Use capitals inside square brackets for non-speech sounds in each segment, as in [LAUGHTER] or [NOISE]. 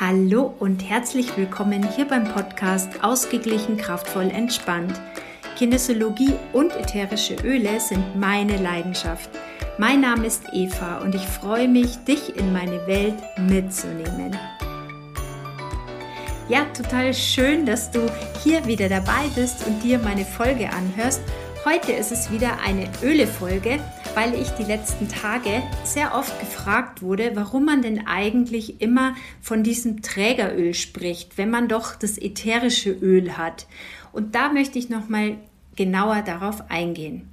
Hallo und herzlich willkommen hier beim Podcast Ausgeglichen, kraftvoll, entspannt. Kinesiologie und ätherische Öle sind meine Leidenschaft. Mein Name ist Eva und ich freue mich, dich in meine Welt mitzunehmen. Ja, total schön, dass du hier wieder dabei bist und dir meine Folge anhörst. Heute ist es wieder eine Öle-Folge weil ich die letzten Tage sehr oft gefragt wurde, warum man denn eigentlich immer von diesem Trägeröl spricht, wenn man doch das ätherische Öl hat. Und da möchte ich noch mal genauer darauf eingehen.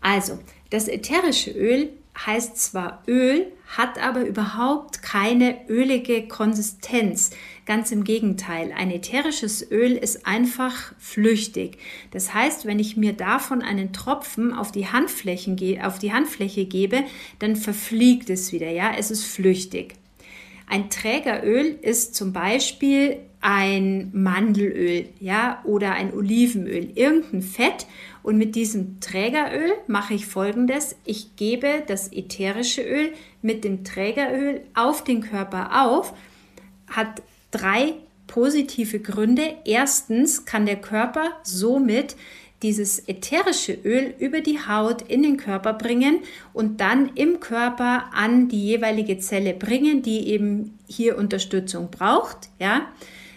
Also, das ätherische Öl heißt zwar Öl, hat aber überhaupt keine ölige Konsistenz. Ganz im Gegenteil, ein ätherisches Öl ist einfach flüchtig. Das heißt, wenn ich mir davon einen Tropfen auf die, Handflächen, auf die Handfläche gebe, dann verfliegt es wieder. Ja, es ist flüchtig. Ein Trägeröl ist zum Beispiel ein Mandelöl, ja, oder ein Olivenöl, irgendein Fett. Und mit diesem Trägeröl mache ich folgendes. Ich gebe das ätherische Öl mit dem Trägeröl auf den Körper auf, hat drei positive Gründe. Erstens kann der Körper somit dieses ätherische Öl über die Haut in den Körper bringen und dann im Körper an die jeweilige Zelle bringen, die eben hier Unterstützung braucht. Ja.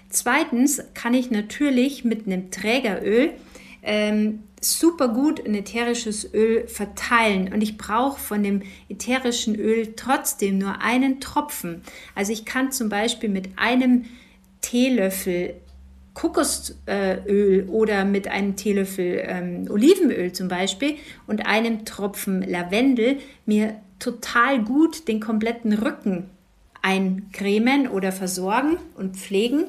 Zweitens kann ich natürlich mit einem Trägeröl ähm, super gut ein ätherisches Öl verteilen und ich brauche von dem ätherischen Öl trotzdem nur einen Tropfen. Also ich kann zum Beispiel mit einem Teelöffel Kokosöl oder mit einem Teelöffel ähm, Olivenöl zum Beispiel und einem Tropfen Lavendel mir total gut den kompletten Rücken eincremen oder versorgen und pflegen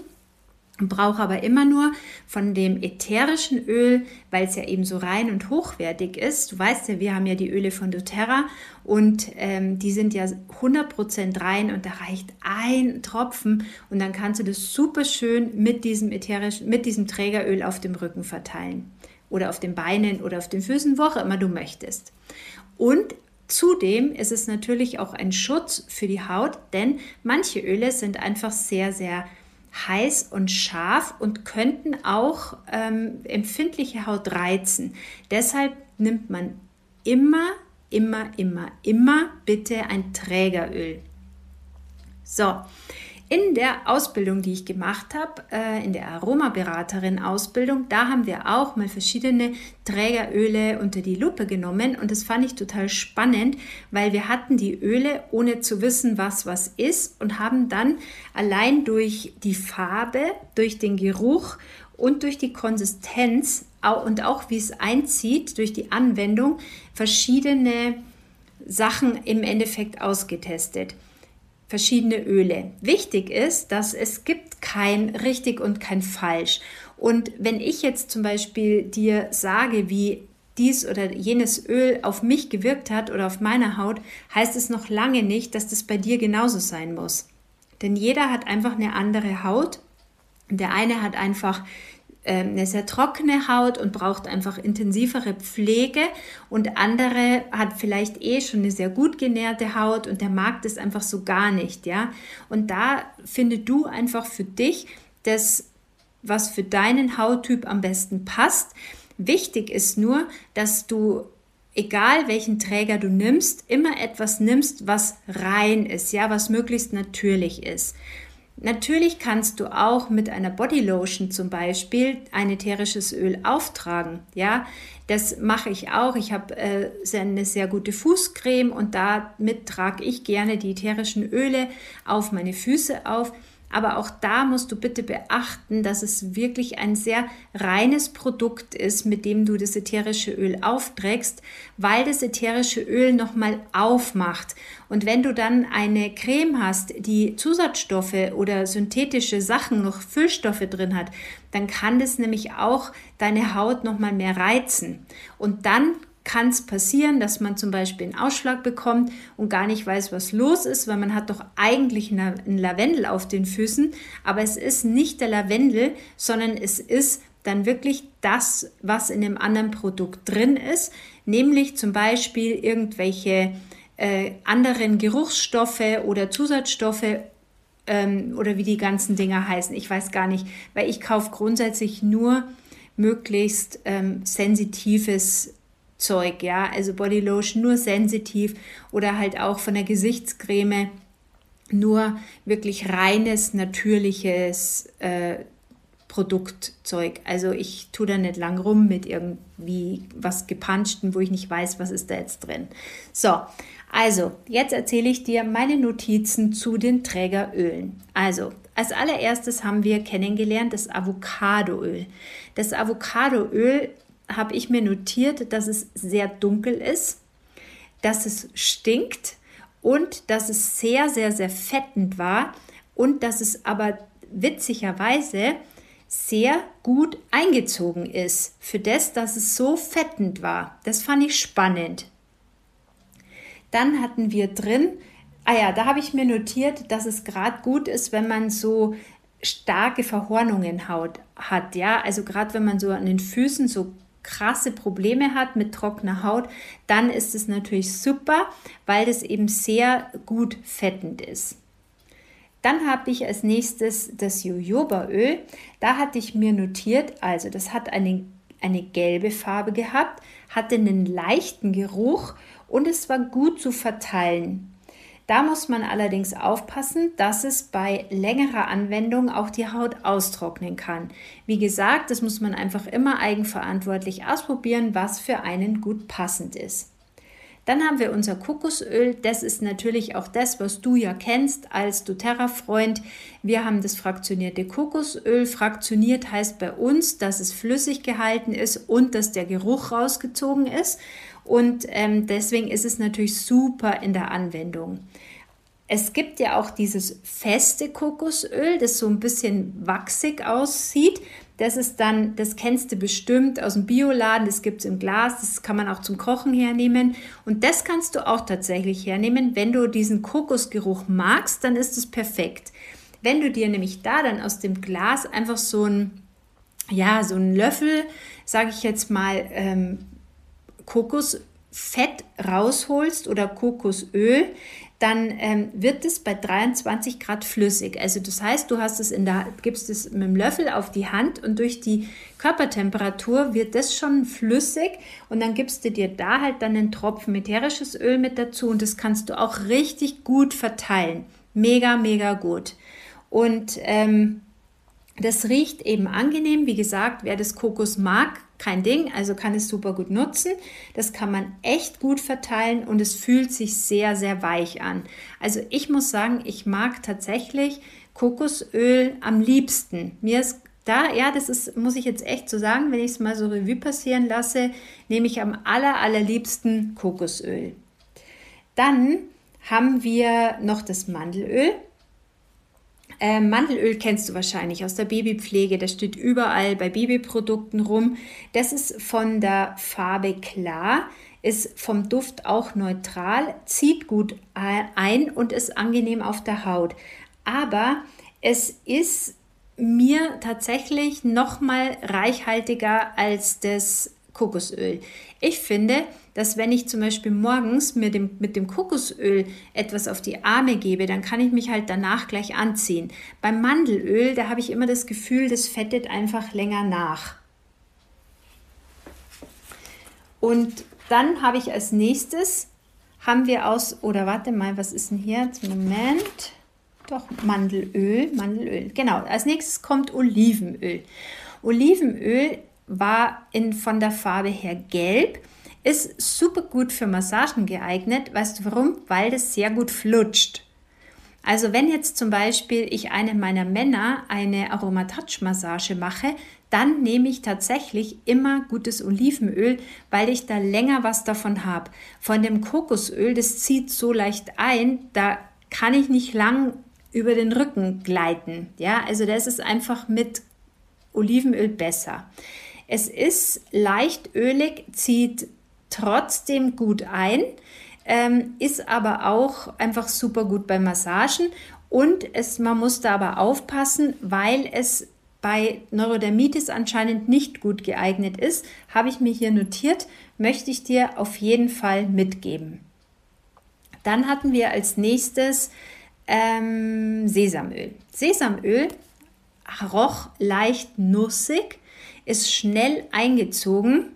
brauche aber immer nur von dem ätherischen Öl, weil es ja eben so rein und hochwertig ist. Du weißt ja, wir haben ja die Öle von doTERRA und ähm, die sind ja 100% rein und da reicht ein Tropfen und dann kannst du das super schön mit diesem ätherischen, mit diesem Trägeröl auf dem Rücken verteilen oder auf den Beinen oder auf den Füßen, wo auch immer du möchtest. Und Zudem ist es natürlich auch ein Schutz für die Haut, denn manche Öle sind einfach sehr, sehr heiß und scharf und könnten auch ähm, empfindliche Haut reizen. Deshalb nimmt man immer, immer, immer, immer bitte ein Trägeröl. So, in der Ausbildung, die ich gemacht habe, äh, in der Aromaberaterin-Ausbildung, da haben wir auch mal verschiedene Trägeröle unter die Lupe genommen. Und das fand ich total spannend, weil wir hatten die Öle ohne zu wissen, was was ist und haben dann allein durch die Farbe, durch den Geruch und durch die Konsistenz und auch wie es einzieht durch die Anwendung verschiedene Sachen im Endeffekt ausgetestet verschiedene Öle. Wichtig ist, dass es gibt kein richtig und kein falsch. Und wenn ich jetzt zum Beispiel dir sage, wie dies oder jenes Öl auf mich gewirkt hat oder auf meine Haut, heißt es noch lange nicht, dass das bei dir genauso sein muss. Denn jeder hat einfach eine andere Haut. Der eine hat einfach eine sehr trockene Haut und braucht einfach intensivere Pflege und andere hat vielleicht eh schon eine sehr gut genährte Haut und der mag das einfach so gar nicht, ja. Und da finde du einfach für dich das, was für deinen Hauttyp am besten passt. Wichtig ist nur, dass du egal welchen Träger du nimmst, immer etwas nimmst, was rein ist, ja, was möglichst natürlich ist. Natürlich kannst du auch mit einer Bodylotion zum Beispiel ein ätherisches Öl auftragen. Ja, das mache ich auch. Ich habe äh, eine sehr gute Fußcreme und damit trage ich gerne die ätherischen Öle auf meine Füße auf. Aber auch da musst du bitte beachten, dass es wirklich ein sehr reines Produkt ist, mit dem du das ätherische Öl aufträgst, weil das ätherische Öl nochmal aufmacht. Und wenn du dann eine Creme hast, die Zusatzstoffe oder synthetische Sachen, noch Füllstoffe drin hat, dann kann das nämlich auch deine Haut nochmal mehr reizen. Und dann kann es passieren, dass man zum Beispiel einen Ausschlag bekommt und gar nicht weiß, was los ist, weil man hat doch eigentlich einen Lavendel auf den Füßen, aber es ist nicht der Lavendel, sondern es ist dann wirklich das, was in dem anderen Produkt drin ist, nämlich zum Beispiel irgendwelche äh, anderen Geruchsstoffe oder Zusatzstoffe ähm, oder wie die ganzen Dinger heißen. Ich weiß gar nicht, weil ich kaufe grundsätzlich nur möglichst ähm, sensitives Zeug, ja, also Bodylotion nur sensitiv oder halt auch von der Gesichtscreme nur wirklich reines, natürliches äh, Produktzeug. Also ich tue da nicht lang rum mit irgendwie was gepanschten, wo ich nicht weiß, was ist da jetzt drin. So, also jetzt erzähle ich dir meine Notizen zu den Trägerölen. Also als allererstes haben wir kennengelernt das Avocadoöl. Das Avocadoöl habe ich mir notiert, dass es sehr dunkel ist, dass es stinkt und dass es sehr, sehr, sehr fettend war und dass es aber witzigerweise sehr gut eingezogen ist für das, dass es so fettend war. Das fand ich spannend. Dann hatten wir drin, ah ja, da habe ich mir notiert, dass es gerade gut ist, wenn man so starke Verhornungen hat, ja, also gerade wenn man so an den Füßen so krasse Probleme hat mit trockener Haut, dann ist es natürlich super, weil das eben sehr gut fettend ist. Dann habe ich als nächstes das Jojobaöl. Da hatte ich mir notiert, also das hat eine, eine gelbe Farbe gehabt, hatte einen leichten Geruch und es war gut zu verteilen. Da muss man allerdings aufpassen, dass es bei längerer Anwendung auch die Haut austrocknen kann. Wie gesagt, das muss man einfach immer eigenverantwortlich ausprobieren, was für einen gut passend ist. Dann haben wir unser Kokosöl. Das ist natürlich auch das, was du ja kennst als doTERRA-Freund. Wir haben das fraktionierte Kokosöl. Fraktioniert heißt bei uns, dass es flüssig gehalten ist und dass der Geruch rausgezogen ist. Und ähm, deswegen ist es natürlich super in der Anwendung. Es gibt ja auch dieses feste Kokosöl, das so ein bisschen wachsig aussieht. Das ist dann, das kennst du bestimmt aus dem Bioladen, das gibt es im Glas, das kann man auch zum Kochen hernehmen. Und das kannst du auch tatsächlich hernehmen. Wenn du diesen Kokosgeruch magst, dann ist es perfekt. Wenn du dir nämlich da dann aus dem Glas einfach so ein, ja, so einen Löffel, sage ich jetzt mal, ähm, Kokosfett rausholst oder Kokosöl, dann ähm, wird es bei 23 Grad flüssig. Also das heißt, du hast es in der, gibst es mit dem Löffel auf die Hand und durch die Körpertemperatur wird das schon flüssig und dann gibst du dir da halt dann einen Tropfen ätherisches Öl mit dazu und das kannst du auch richtig gut verteilen. Mega, mega gut. Und ähm, das riecht eben angenehm. Wie gesagt, wer das Kokos mag, kein Ding, also kann es super gut nutzen. Das kann man echt gut verteilen und es fühlt sich sehr, sehr weich an. Also ich muss sagen, ich mag tatsächlich Kokosöl am liebsten. Mir ist da, ja, das ist, muss ich jetzt echt so sagen, wenn ich es mal so Revue passieren lasse, nehme ich am aller, allerliebsten Kokosöl. Dann haben wir noch das Mandelöl. Äh, Mandelöl kennst du wahrscheinlich aus der Babypflege. Das steht überall bei Babyprodukten rum. Das ist von der Farbe klar, ist vom Duft auch neutral, zieht gut ein und ist angenehm auf der Haut. Aber es ist mir tatsächlich noch mal reichhaltiger als das Kokosöl. Ich finde, dass wenn ich zum Beispiel morgens mit dem, mit dem Kokosöl etwas auf die Arme gebe, dann kann ich mich halt danach gleich anziehen. Beim Mandelöl, da habe ich immer das Gefühl, das fettet einfach länger nach. Und dann habe ich als nächstes, haben wir aus, oder warte mal, was ist denn hier? Moment. Doch, Mandelöl, Mandelöl. Genau, als nächstes kommt Olivenöl. Olivenöl war in, von der Farbe her gelb ist super gut für Massagen geeignet. Weißt du warum? Weil das sehr gut flutscht. Also wenn jetzt zum Beispiel ich einem meiner Männer eine Aromatouch-Massage mache, dann nehme ich tatsächlich immer gutes Olivenöl, weil ich da länger was davon habe. Von dem Kokosöl, das zieht so leicht ein, da kann ich nicht lang über den Rücken gleiten. Ja, also das ist einfach mit Olivenöl besser. Es ist leicht ölig, zieht trotzdem gut ein, ähm, ist aber auch einfach super gut bei Massagen und es, man muss da aber aufpassen, weil es bei Neurodermitis anscheinend nicht gut geeignet ist, habe ich mir hier notiert, möchte ich dir auf jeden Fall mitgeben. Dann hatten wir als nächstes ähm, Sesamöl. Sesamöl roch leicht nussig, ist schnell eingezogen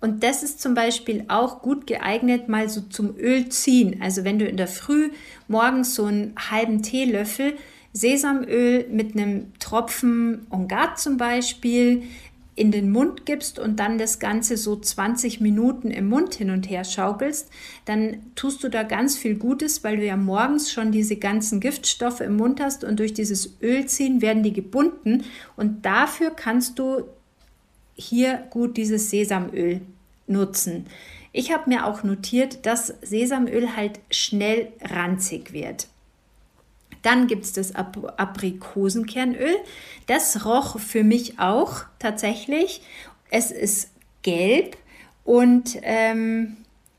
und das ist zum Beispiel auch gut geeignet, mal so zum Öl ziehen. Also wenn du in der Früh morgens so einen halben Teelöffel Sesamöl mit einem Tropfen Ongat zum Beispiel in den Mund gibst und dann das Ganze so 20 Minuten im Mund hin und her schaukelst, dann tust du da ganz viel Gutes, weil du ja morgens schon diese ganzen Giftstoffe im Mund hast und durch dieses Ölziehen werden die gebunden und dafür kannst du hier gut dieses Sesamöl nutzen. Ich habe mir auch notiert, dass Sesamöl halt schnell ranzig wird. Dann gibt es das Ap Aprikosenkernöl. Das roch für mich auch tatsächlich. Es ist gelb und ähm,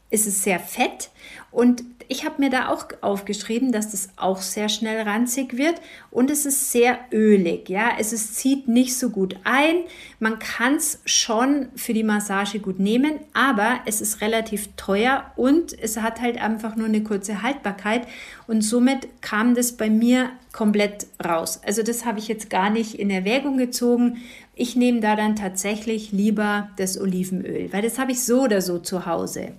es ist sehr fett und ich habe mir da auch aufgeschrieben, dass das auch sehr schnell ranzig wird und es ist sehr ölig. Ja, es ist, zieht nicht so gut ein. Man kann es schon für die Massage gut nehmen, aber es ist relativ teuer und es hat halt einfach nur eine kurze Haltbarkeit und somit kam das bei mir komplett raus. Also das habe ich jetzt gar nicht in Erwägung gezogen. Ich nehme da dann tatsächlich lieber das Olivenöl, weil das habe ich so oder so zu Hause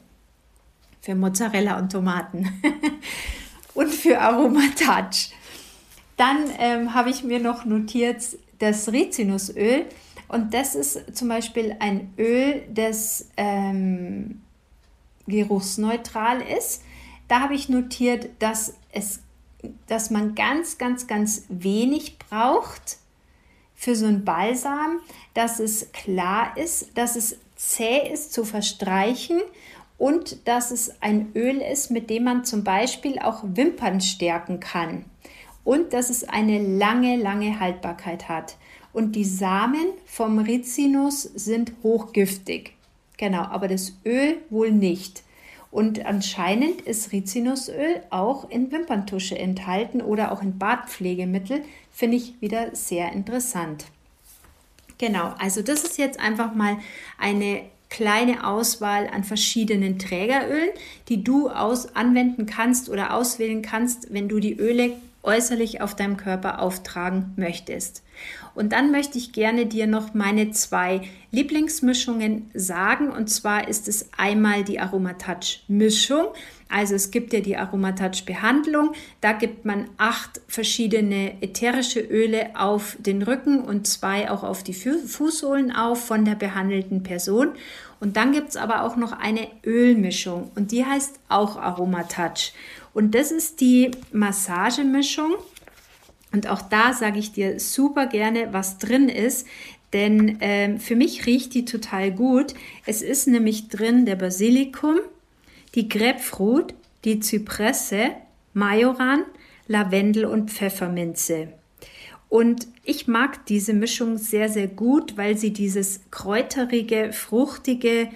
für Mozzarella und Tomaten [LAUGHS] und für Aromatouch. Dann ähm, habe ich mir noch notiert das Rizinusöl und das ist zum Beispiel ein Öl, das ähm, geruchsneutral ist. Da habe ich notiert, dass, es, dass man ganz, ganz, ganz wenig braucht für so ein Balsam, dass es klar ist, dass es zäh ist zu verstreichen und dass es ein Öl ist, mit dem man zum Beispiel auch Wimpern stärken kann und dass es eine lange, lange Haltbarkeit hat. Und die Samen vom Rizinus sind hochgiftig. Genau, aber das Öl wohl nicht. Und anscheinend ist Rizinusöl auch in Wimperntusche enthalten oder auch in Bartpflegemittel. Finde ich wieder sehr interessant. Genau, also das ist jetzt einfach mal eine kleine Auswahl an verschiedenen Trägerölen, die du aus anwenden kannst oder auswählen kannst, wenn du die Öle äußerlich auf deinem Körper auftragen möchtest. Und dann möchte ich gerne dir noch meine zwei Lieblingsmischungen sagen. Und zwar ist es einmal die Aromatouch-Mischung. Also es gibt ja die Aromatouch-Behandlung. Da gibt man acht verschiedene ätherische Öle auf den Rücken und zwei auch auf die Fußsohlen auf von der behandelten Person. Und dann gibt es aber auch noch eine Ölmischung und die heißt auch Aromatouch. Und das ist die Massagemischung. Und auch da sage ich dir super gerne, was drin ist, denn ähm, für mich riecht die total gut. Es ist nämlich drin der Basilikum, die Grapefruit, die Zypresse, Majoran, Lavendel und Pfefferminze. Und ich mag diese Mischung sehr, sehr gut, weil sie dieses kräuterige, fruchtige,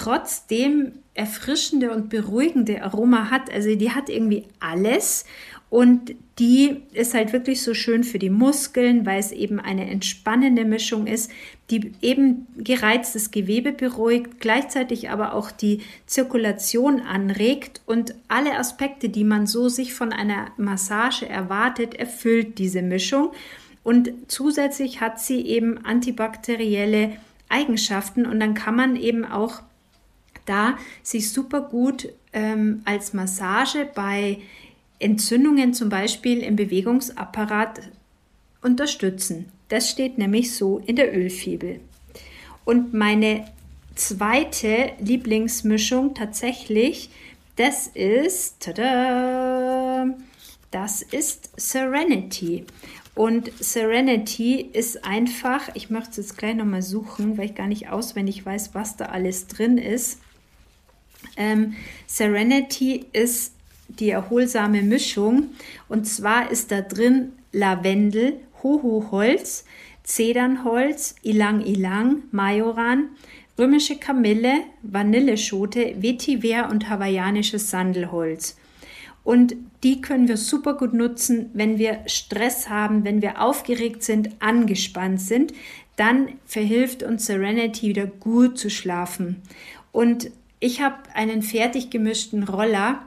trotzdem erfrischende und beruhigende Aroma hat. Also die hat irgendwie alles und die ist halt wirklich so schön für die Muskeln, weil es eben eine entspannende Mischung ist, die eben gereiztes Gewebe beruhigt, gleichzeitig aber auch die Zirkulation anregt und alle Aspekte, die man so sich von einer Massage erwartet, erfüllt diese Mischung. Und zusätzlich hat sie eben antibakterielle Eigenschaften und dann kann man eben auch da sich super gut ähm, als Massage bei Entzündungen zum Beispiel im Bewegungsapparat unterstützen. Das steht nämlich so in der Ölfibel. Und meine zweite Lieblingsmischung tatsächlich, das ist, tada, das ist Serenity. Und Serenity ist einfach, ich möchte es jetzt gleich nochmal suchen, weil ich gar nicht auswendig weiß, was da alles drin ist. Ähm, Serenity ist die erholsame Mischung. Und zwar ist da drin Lavendel, Hoho-Holz, Zedernholz, Ilang-Ilang, Majoran, römische Kamille, Vanilleschote, Vetiver und hawaiianisches Sandelholz. Und die können wir super gut nutzen, wenn wir Stress haben, wenn wir aufgeregt sind, angespannt sind. Dann verhilft uns Serenity wieder gut zu schlafen. Und ich habe einen fertig gemischten Roller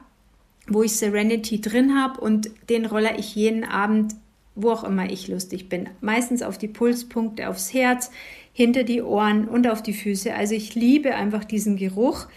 wo ich Serenity drin habe und den roller ich jeden Abend, wo auch immer ich lustig bin. Meistens auf die Pulspunkte, aufs Herz, hinter die Ohren und auf die Füße. Also ich liebe einfach diesen Geruch.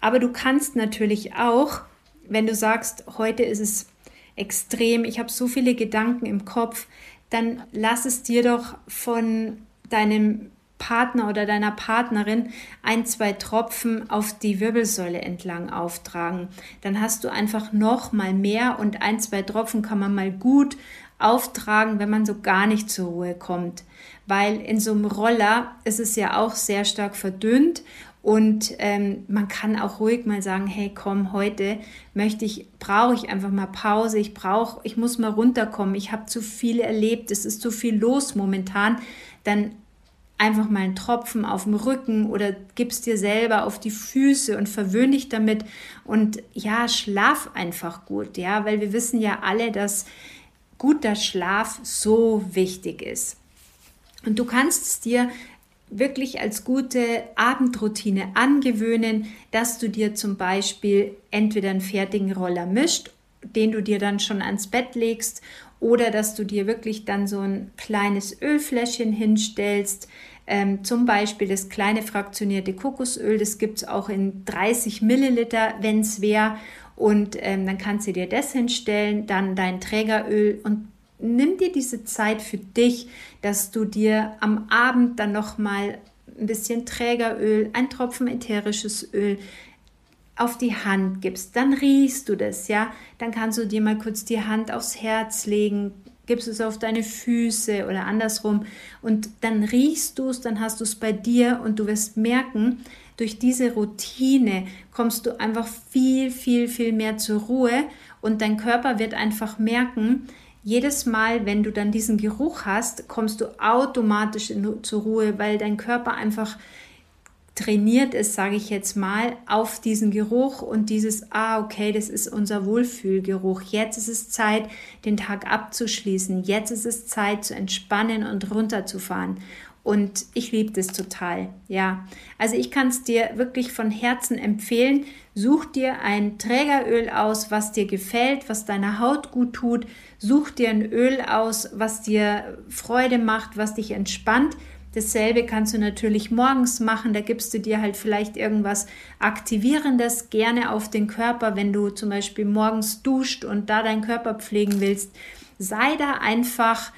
Aber du kannst natürlich auch, wenn du sagst, heute ist es extrem, ich habe so viele Gedanken im Kopf, dann lass es dir doch von deinem Partner oder deiner Partnerin ein, zwei Tropfen auf die Wirbelsäule entlang auftragen. Dann hast du einfach noch mal mehr und ein, zwei Tropfen kann man mal gut auftragen, wenn man so gar nicht zur Ruhe kommt. Weil in so einem Roller ist es ja auch sehr stark verdünnt und ähm, man kann auch ruhig mal sagen, hey, komm, heute möchte ich, brauche ich einfach mal Pause. Ich brauche, ich muss mal runterkommen. Ich habe zu viel erlebt. Es ist zu viel los momentan. Dann einfach mal einen Tropfen auf dem Rücken oder gibst dir selber auf die Füße und verwöhn dich damit und ja, schlaf einfach gut, ja, weil wir wissen ja alle, dass guter Schlaf so wichtig ist. Und du kannst es dir wirklich als gute Abendroutine angewöhnen, dass du dir zum Beispiel entweder einen fertigen Roller mischt, den du dir dann schon ans Bett legst, oder dass du dir wirklich dann so ein kleines Ölfläschchen hinstellst, ähm, zum Beispiel das kleine fraktionierte Kokosöl, das gibt es auch in 30 Milliliter, wenn es wäre. Und ähm, dann kannst du dir das hinstellen, dann dein Trägeröl und nimm dir diese Zeit für dich, dass du dir am Abend dann nochmal ein bisschen Trägeröl, ein Tropfen ätherisches Öl auf die Hand gibst, dann riechst du das, ja. Dann kannst du dir mal kurz die Hand aufs Herz legen, gibst es auf deine Füße oder andersrum. Und dann riechst du es, dann hast du es bei dir und du wirst merken, durch diese Routine kommst du einfach viel, viel, viel mehr zur Ruhe und dein Körper wird einfach merken, jedes Mal, wenn du dann diesen Geruch hast, kommst du automatisch in, zur Ruhe, weil dein Körper einfach trainiert ist, sage ich jetzt mal, auf diesen Geruch und dieses, ah, okay, das ist unser Wohlfühlgeruch. Jetzt ist es Zeit, den Tag abzuschließen. Jetzt ist es Zeit zu entspannen und runterzufahren. Und ich liebe das total. Ja, also ich kann es dir wirklich von Herzen empfehlen. Such dir ein Trägeröl aus, was dir gefällt, was deiner Haut gut tut. Such dir ein Öl aus, was dir Freude macht, was dich entspannt. Dasselbe kannst du natürlich morgens machen. Da gibst du dir halt vielleicht irgendwas Aktivierendes gerne auf den Körper, wenn du zum Beispiel morgens duscht und da deinen Körper pflegen willst. Sei da einfach,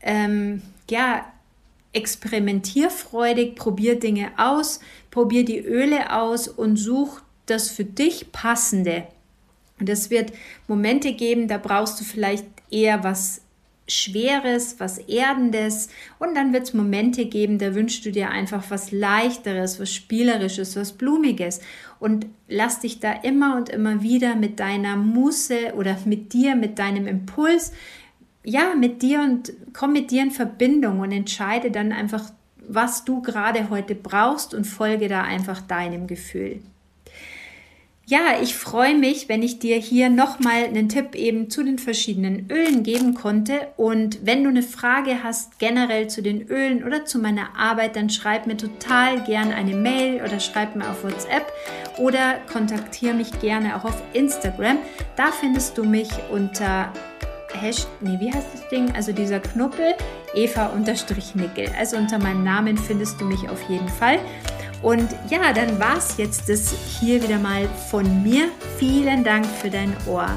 ähm, ja, experimentierfreudig, probier Dinge aus, probier die Öle aus und such das für dich passende. Und es wird Momente geben, da brauchst du vielleicht eher was Schweres, was Erdendes und dann wird es Momente geben, da wünschst du dir einfach was Leichteres, was Spielerisches, was Blumiges und lass dich da immer und immer wieder mit deiner Muße oder mit dir, mit deinem Impuls, ja, mit dir und komm mit dir in Verbindung und entscheide dann einfach, was du gerade heute brauchst und folge da einfach deinem Gefühl. Ja, ich freue mich, wenn ich dir hier nochmal einen Tipp eben zu den verschiedenen Ölen geben konnte. Und wenn du eine Frage hast generell zu den Ölen oder zu meiner Arbeit, dann schreib mir total gern eine Mail oder schreib mir auf WhatsApp oder kontaktiere mich gerne auch auf Instagram. Da findest du mich unter Hashtag, nee, wie heißt das Ding? Also dieser Knuppel, Eva-Nickel. Also unter meinem Namen findest du mich auf jeden Fall. Und ja, dann war es jetzt das hier wieder mal von mir. Vielen Dank für dein Ohr.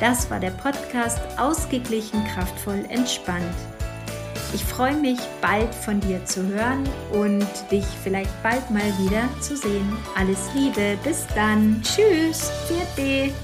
Das war der Podcast Ausgeglichen, kraftvoll, entspannt. Ich freue mich, bald von dir zu hören und dich vielleicht bald mal wieder zu sehen. Alles Liebe, bis dann. Tschüss. Vierte.